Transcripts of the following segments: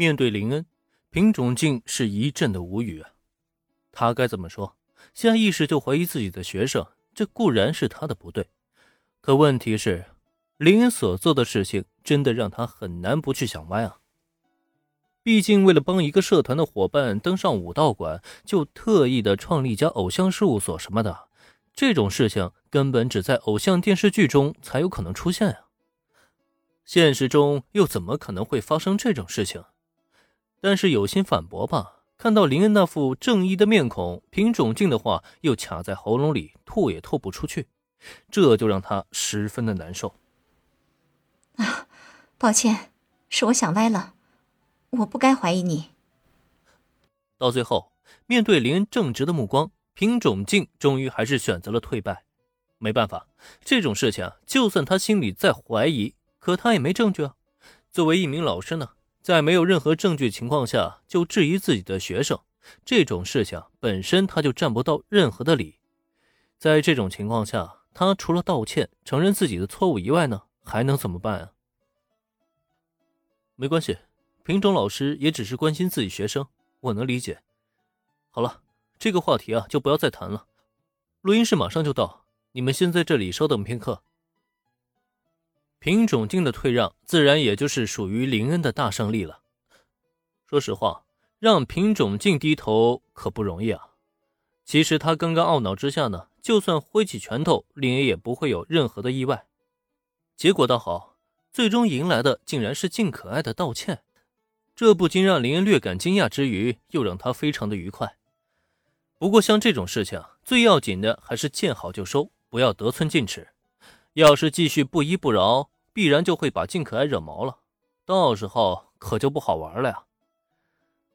面对林恩，平种静是一阵的无语啊。他该怎么说？下意识就怀疑自己的学生，这固然是他的不对，可问题是，林恩所做的事情真的让他很难不去想歪啊。毕竟，为了帮一个社团的伙伴登上武道馆，就特意的创立一家偶像事务所什么的，这种事情根本只在偶像电视剧中才有可能出现啊。现实中又怎么可能会发生这种事情？但是有心反驳吧。看到林恩那副正义的面孔，平种静的话又卡在喉咙里，吐也吐不出去，这就让他十分的难受。啊，抱歉，是我想歪了，我不该怀疑你。到最后，面对林恩正直的目光，平种静终于还是选择了退败。没办法，这种事情就算他心里在怀疑，可他也没证据啊。作为一名老师呢？在没有任何证据情况下就质疑自己的学生，这种事情本身他就占不到任何的理。在这种情况下，他除了道歉、承认自己的错误以外呢，还能怎么办啊？没关系，品种老师也只是关心自己学生，我能理解。好了，这个话题啊就不要再谈了。录音室马上就到，你们先在这里稍等片刻。品种静的退让，自然也就是属于林恩的大胜利了。说实话，让品种静低头可不容易啊。其实他刚刚懊恼之下呢，就算挥起拳头，林恩也不会有任何的意外。结果倒好，最终迎来的竟然是静可爱的道歉，这不禁让林恩略感惊讶之余，又让他非常的愉快。不过像这种事情，最要紧的还是见好就收，不要得寸进尺。要是继续不依不饶，必然就会把静可爱惹毛了，到时候可就不好玩了呀。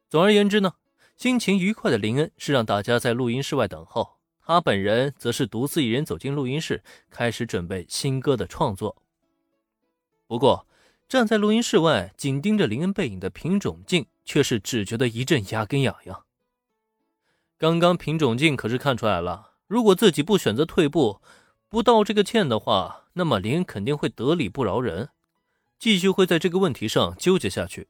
总而言之呢，心情愉快的林恩是让大家在录音室外等候，他本人则是独自一人走进录音室，开始准备新歌的创作。不过，站在录音室外紧盯着林恩背影的品种静却是只觉得一阵牙根痒痒。刚刚品种静可是看出来了，如果自己不选择退步。不道这个歉的话，那么林肯定会得理不饶人，继续会在这个问题上纠结下去。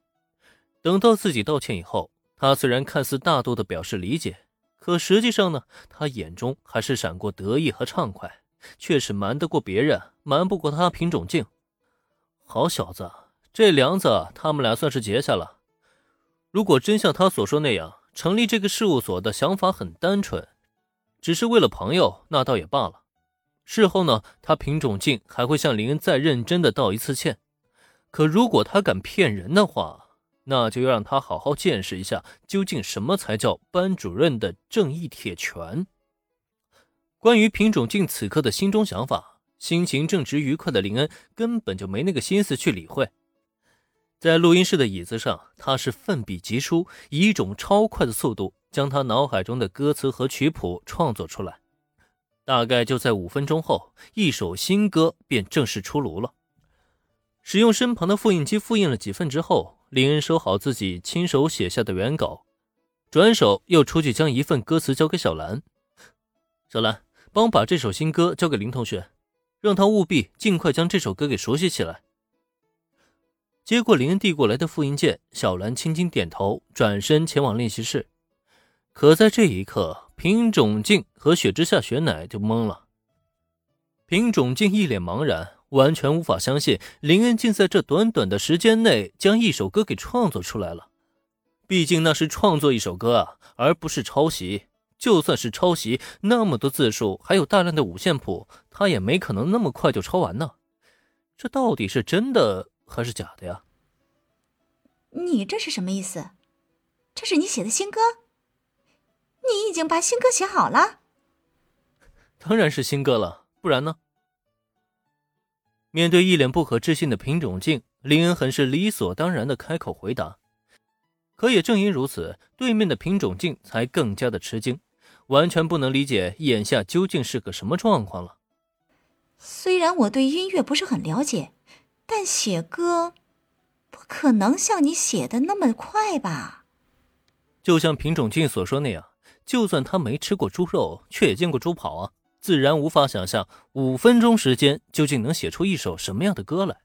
等到自己道歉以后，他虽然看似大度的表示理解，可实际上呢，他眼中还是闪过得意和畅快，却是瞒得过别人，瞒不过他品种镜。好小子，这梁子他们俩算是结下了。如果真像他所说那样，成立这个事务所的想法很单纯，只是为了朋友，那倒也罢了。事后呢，他品种静还会向林恩再认真的道一次歉。可如果他敢骗人的话，那就要让他好好见识一下，究竟什么才叫班主任的正义铁拳。关于品种静此刻的心中想法，心情正值愉快的林恩根本就没那个心思去理会。在录音室的椅子上，他是奋笔疾书，以一种超快的速度将他脑海中的歌词和曲谱创作出来。大概就在五分钟后，一首新歌便正式出炉了。使用身旁的复印机复印了几份之后，林恩收好自己亲手写下的原稿，转手又出去将一份歌词交给小兰。小兰，帮我把这首新歌交给林同学，让他务必尽快将这首歌给熟悉起来。接过林恩递过来的复印件，小兰轻轻点头，转身前往练习室。可在这一刻，品种静和雪之下雪乃就懵了。品种静一脸茫然，完全无法相信林恩竟在这短短的时间内将一首歌给创作出来了。毕竟那是创作一首歌啊，而不是抄袭。就算是抄袭，那么多字数，还有大量的五线谱，他也没可能那么快就抄完呢。这到底是真的还是假的呀？你这是什么意思？这是你写的新歌？你已经把新歌写好了？当然是新歌了，不然呢？面对一脸不可置信的品种镜，林恩很是理所当然的开口回答。可也正因如此，对面的品种镜才更加的吃惊，完全不能理解眼下究竟是个什么状况了。虽然我对音乐不是很了解，但写歌不可能像你写的那么快吧？就像品种镜所说那样。就算他没吃过猪肉，却也见过猪跑啊，自然无法想象五分钟时间究竟能写出一首什么样的歌来。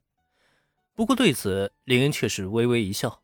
不过对此，林恩却是微微一笑。